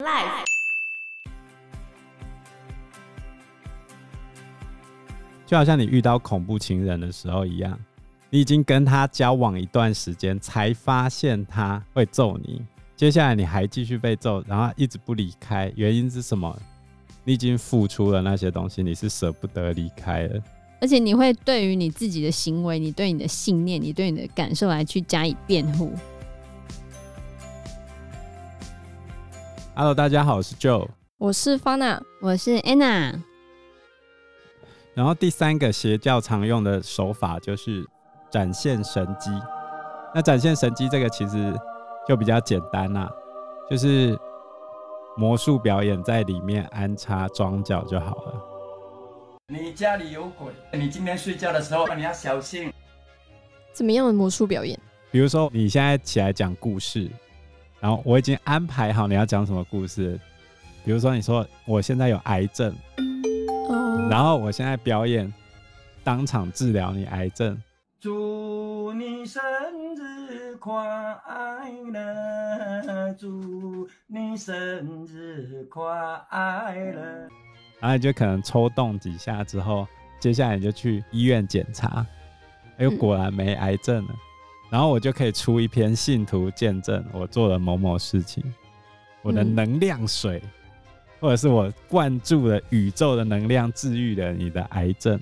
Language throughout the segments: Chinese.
Life，就好像你遇到恐怖情人的时候一样，你已经跟他交往一段时间，才发现他会揍你。接下来你还继续被揍，然后一直不离开，原因是什么？你已经付出了那些东西，你是舍不得离开了。而且你会对于你自己的行为、你对你的信念、你对你的感受来去加以辩护。Hello，大家好，我是 Joe，我是 Fana，我是 Anna。然后第三个邪教常用的手法就是展现神机。那展现神机这个其实就比较简单啦，就是魔术表演在里面安插装脚就好了。你家里有鬼！你今天睡觉的时候你要小心。怎么样的魔术表演？比如说，你现在起来讲故事，然后我已经安排好你要讲什么故事。比如说，你说我现在有癌症，哦，然后我现在表演当场治疗你癌症。祝你生日快乐！祝你生日快乐！然后你就可能抽动几下之后，接下来你就去医院检查，哎呦，果然没癌症了。嗯。然后我就可以出一篇信徒见证我做了某某事情，我的能量水，嗯，或者是我灌注了宇宙的能量，治愈了你的癌症。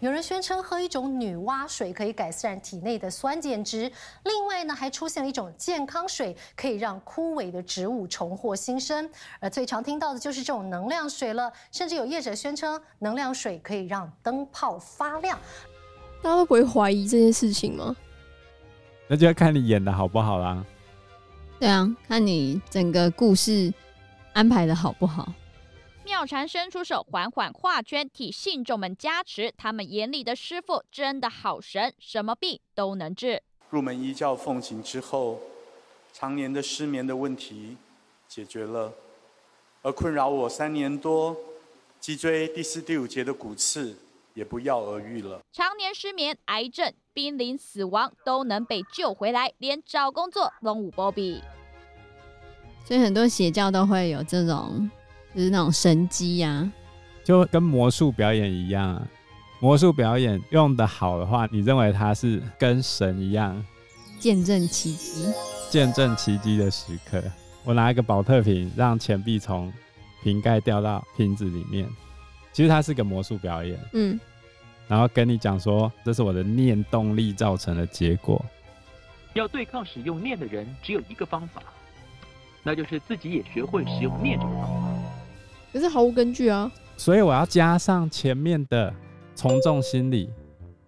有人宣称喝一种女娲水可以改善体内的酸碱值，另外呢，还出现了一种健康水，可以让枯萎的植物重获新生。而最常听到的就是这种能量水了，甚至有业者宣称能量水可以让灯泡发亮。大家都不会怀疑这件事情吗？那就要看你演的好不好啦。对啊，看你整个故事安排的好不好。妙禅伸出手，缓缓画圈，替信众们加持。他们眼里的师傅真的好神，什么病都能治。入门依教奉行之后，常年的失眠的问题解决了，而困扰我三年多脊椎第四、第五节的骨刺也不药而愈了。常年失眠、癌症、濒临死亡都能被救回来，连找工作都无波比。所以很多邪教都会有这种。就是那种神机呀、啊，就跟魔术表演一样啊。魔术表演用的好的话，你认为它是跟神一样，见证奇迹，见证奇迹的时刻。我拿一个宝特瓶，让钱币从瓶盖掉到瓶子里面，其实它是个魔术表演。嗯，然后跟你讲说，这是我的念动力造成的结果。要对抗使用念的人，只有一个方法，那就是自己也学会使用念这个方法。可是毫无根据啊！所以我要加上前面的从众心理。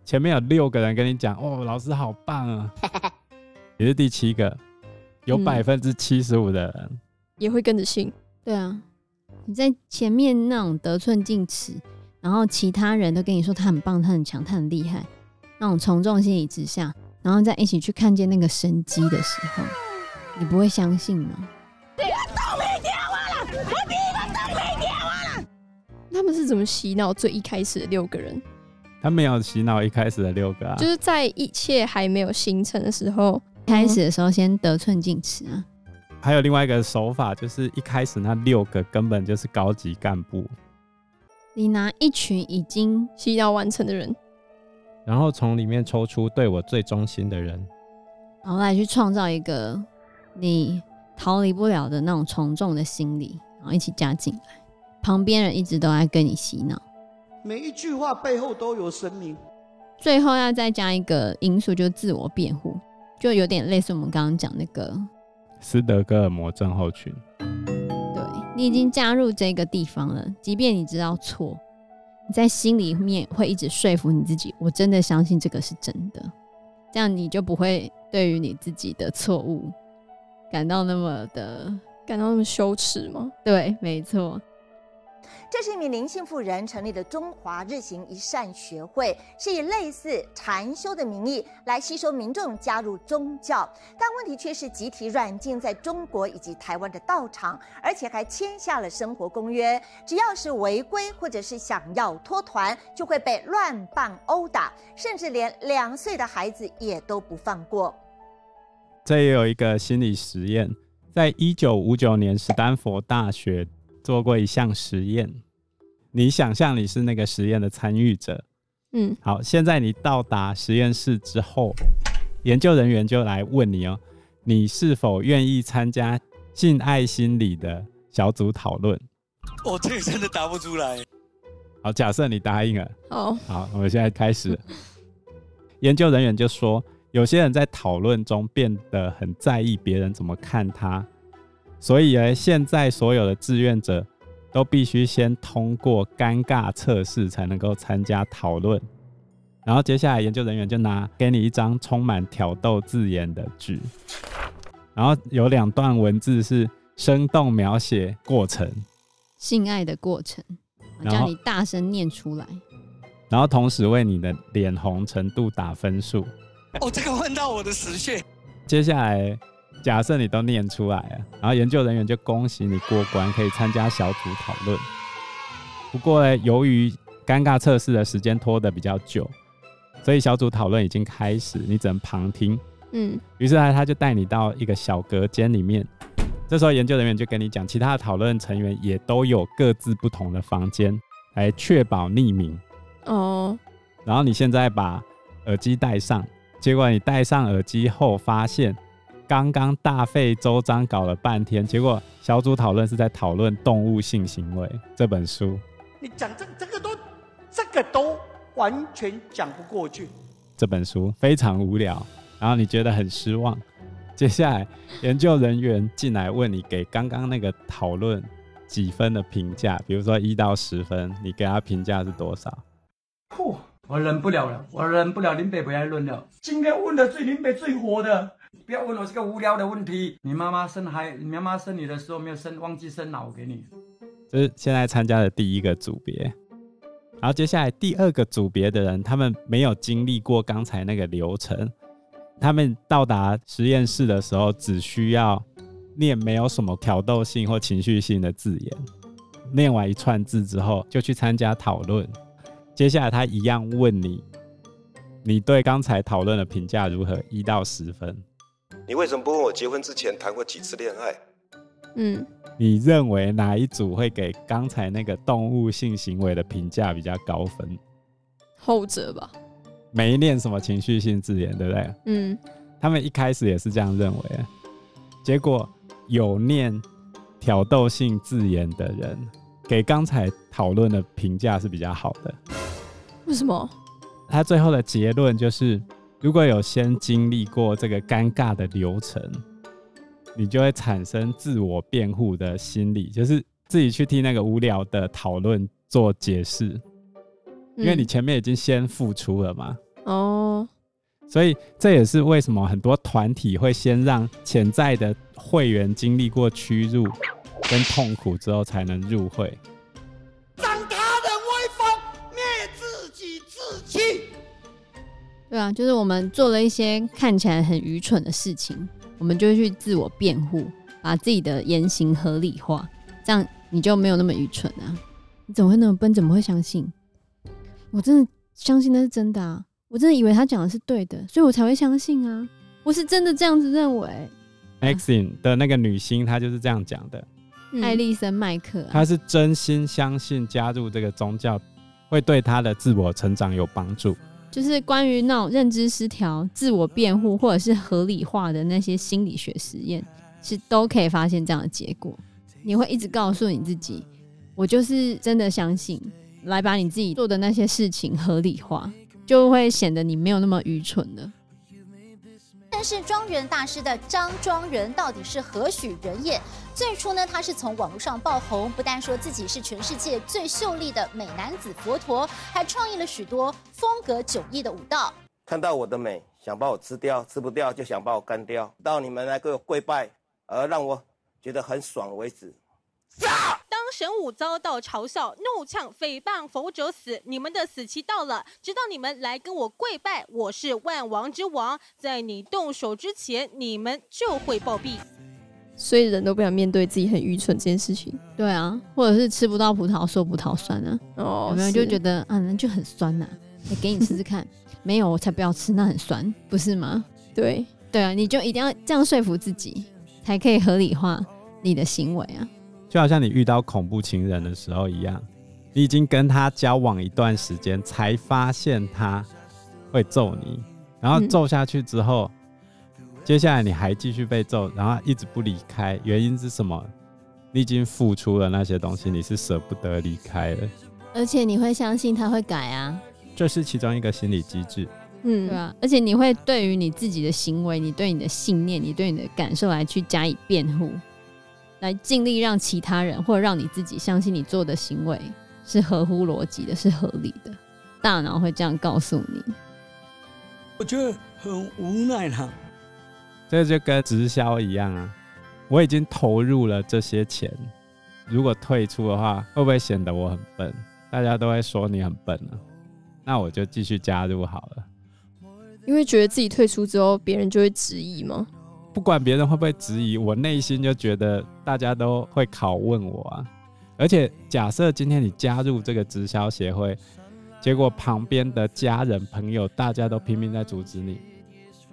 前面有六个人跟你讲，哦，老师好棒啊！也是第七个，有百分之七十五的人、嗯、也会跟着信。对啊，你在前面那种得寸进尺，然后其他人都跟你说他很棒，他很强，他很厉害，那种从众心理之下，然后再一起去看见那个神机的时候，你不会相信吗？他们是怎么洗脑最一开始的六个人？他没有洗脑一开始的六个啊，就是在一切还没有形成的时候，开始的时候先得寸进尺啊。还有另外一个手法，就是一开始那六个根本就是高级干部，你拿一群已经需要完成的人，然后从里面抽出对我最忠心的人，然后来去创造一个你逃离不了的那种从众的心理，然后一起加进来。旁边人一直都在跟你洗脑，每一句话背后都有神明。最后要再加一个因素，就是自我辩护，就有点类似我们刚刚讲那个斯德哥尔摩症候群。对，你已经加入这个地方了，即便你知道错，你在心里面会一直说服你自己，我真的相信这个是真的，这样你就不会对于你自己的错误感到那么的感到那么羞耻吗？对，没错。这是一名林姓妇人成立的中华日行一善学会，是以类似禅修的名义来吸收民众加入宗教，但问题却是集体软禁在中国以及台湾的道场，而且还签下了生活公约，只要是违规或者是想要脱团，就会被乱棒殴打，甚至连两岁的孩子也都不放过。这也有一个心理实验，在一九五九年，史丹佛大学做过一项实验。你想象你是那个实验的参与者。嗯，好，现在你到达实验室之后，研究人员就来问你哦，你是否愿意参加性爱心理的小组讨论？哦、这个真的答不出来。好，假设你答应了。哦，好，我们现在开始。研究人员就说，有些人在讨论中变得很在意别人怎么看他，所以呢，现在所有的志愿者。都必须先通过尴尬测试才能够参加讨论，然后接下来研究人员就拿给你一张充满挑逗字眼的纸，然后有两段文字是生动描写过程，性爱的过程，叫你大声念出来，然后同时为你的脸红程度打分数。哦，这个问到我的死穴。接下来。假设你都念出来了，然后研究人员就恭喜你过关，可以参加小组讨论。不过呢，由于尴尬测试的时间拖得比较久，所以小组讨论已经开始，你只能旁听。嗯，于是呢，他就带你到一个小隔间里面。这时候研究人员就跟你讲，其他的讨论成员也都有各自不同的房间，来确保匿名。哦。然后你现在把耳机戴上，结果你戴上耳机后发现。刚刚大费周章搞了半天，结果小组讨论是在讨论《动物性行为》这本书。你讲这这个都这个都完全讲不过去。这本书非常无聊，然后你觉得很失望。接下来研究人员进来问你给刚刚那个讨论几分的评价，比如说一到十分，你给他评价是多少？呼，我忍不了了，我忍不了林北不爱论了。今天问的最林北最火的。不要问我这个无聊的问题。你妈妈生孩，你妈妈生你的时候没有生，忘记生脑给你。这是现在参加的第一个组别，然后接下来第二个组别的人，他们没有经历过刚才那个流程，他们到达实验室的时候，只需要念没有什么挑逗性或情绪性的字眼，念完一串字之后，就去参加讨论。接下来他一样问你，你对刚才讨论的评价如何？一到十分。你为什么不问我结婚之前谈过几次恋爱？嗯，你认为哪一组会给刚才那个动物性行为的评价比较高分？后者吧。没念什么情绪性字眼，对不对？嗯，他们一开始也是这样认为，结果有念挑逗性字眼的人，给刚才讨论的评价是比较好的。为什么？他最后的结论就是。如果有先经历过这个尴尬的流程，你就会产生自我辩护的心理，就是自己去替那个无聊的讨论做解释，因为你前面已经先付出了嘛。哦，所以这也是为什么很多团体会先让潜在的会员经历过屈辱跟痛苦之后才能入会。对啊，就是我们做了一些看起来很愚蠢的事情，我们就会去自我辩护，把自己的言行合理化，这样你就没有那么愚蠢啊！你怎么会那么笨？怎么会相信？我真的相信那是真的啊！我真的以为他讲的是对的，所以我才会相信啊！我是真的这样子认为。Maxine 的那个女星，她就是这样讲的。艾丽森麦克，她是真心相信加入这个宗教会对她的自我成长有帮助。就是关于那种认知失调、自我辩护或者是合理化的那些心理学实验，是都可以发现这样的结果。你会一直告诉你自己，我就是真的相信，来把你自己做的那些事情合理化，就会显得你没有那么愚蠢了。但是庄园大师的张庄人到底是何许人也？最初呢，他是从网络上爆红，不但说自己是全世界最秀丽的美男子佛陀，还创意了许多风格迥异的舞蹈。看到我的美，想把我吃掉，吃不掉就想把我干掉，到你们来给我跪拜，而让我觉得很爽为止。神武遭到嘲笑、怒呛、诽谤佛者死，你们的死期到了，直到你们来跟我跪拜，我是万王之王，在你动手之前，你们就会暴毙。所以人都不想面对自己很愚蠢这件事情，对啊，或者是吃不到葡萄说葡萄酸啊，哦，有没有就觉得啊，那就很酸呐、啊，欸，给你吃吃看，没有我才不要吃，那很酸，不是吗？对，对啊，你就一定要这样说服自己。才可以合理化你的行为啊。就好像你遇到恐怖情人的时候一样，你已经跟他交往一段时间，才发现他会揍你，然后揍下去之后，嗯、接下来你还继续被揍，然后一直不离开，原因是什么？你已经付出了那些东西，你是舍不得离开的，而且你会相信他会改啊，这是其中一个心理机制，嗯，对啊，而且你会对于你自己的行为，你对你的信念，你对你的感受来去加以辩护，来尽力让其他人或者让你自己相信你做的行为是合乎逻辑的，是合理的，大脑会这样告诉你。我觉得很无奈哈，这就跟直销一样啊。我已经投入了这些钱，如果退出的话，会不会显得我很笨？大家都会说你很笨啊，那我就继续加入好了。因为觉得自己退出之后，别人就会质疑吗？不管别人会不会质疑，我内心就觉得大家都会拷问我啊。而且假设今天你加入这个直销协会，结果旁边的家人朋友大家都拼命在阻止你。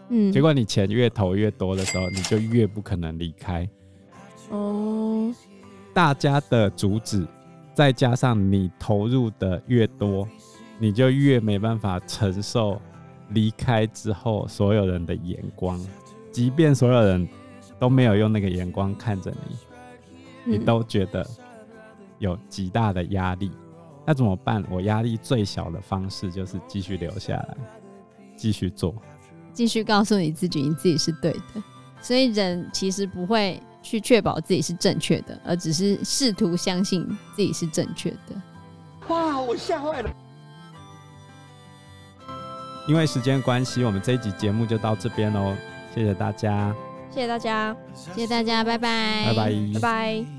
嗯，结果你钱越投越多的时候，你就越不可能离开。哦，大家的阻止，再加上你投入的越多，你就越没办法承受离开之后所有人的眼光。即便所有人都没有用那个眼光看着你，你都觉得有极大的压力。那怎么办？我压力最小的方式就是继续留下来，继续做。继续告诉你自己，你自己是对的。所以人其实不会去确保自己是正确的，而只是试图相信自己是正确的。哇，我吓坏了！因为时间关系，我们这一集节目就到这边喽。谢谢大家，谢谢大家，谢谢大家，拜拜，拜拜，拜拜。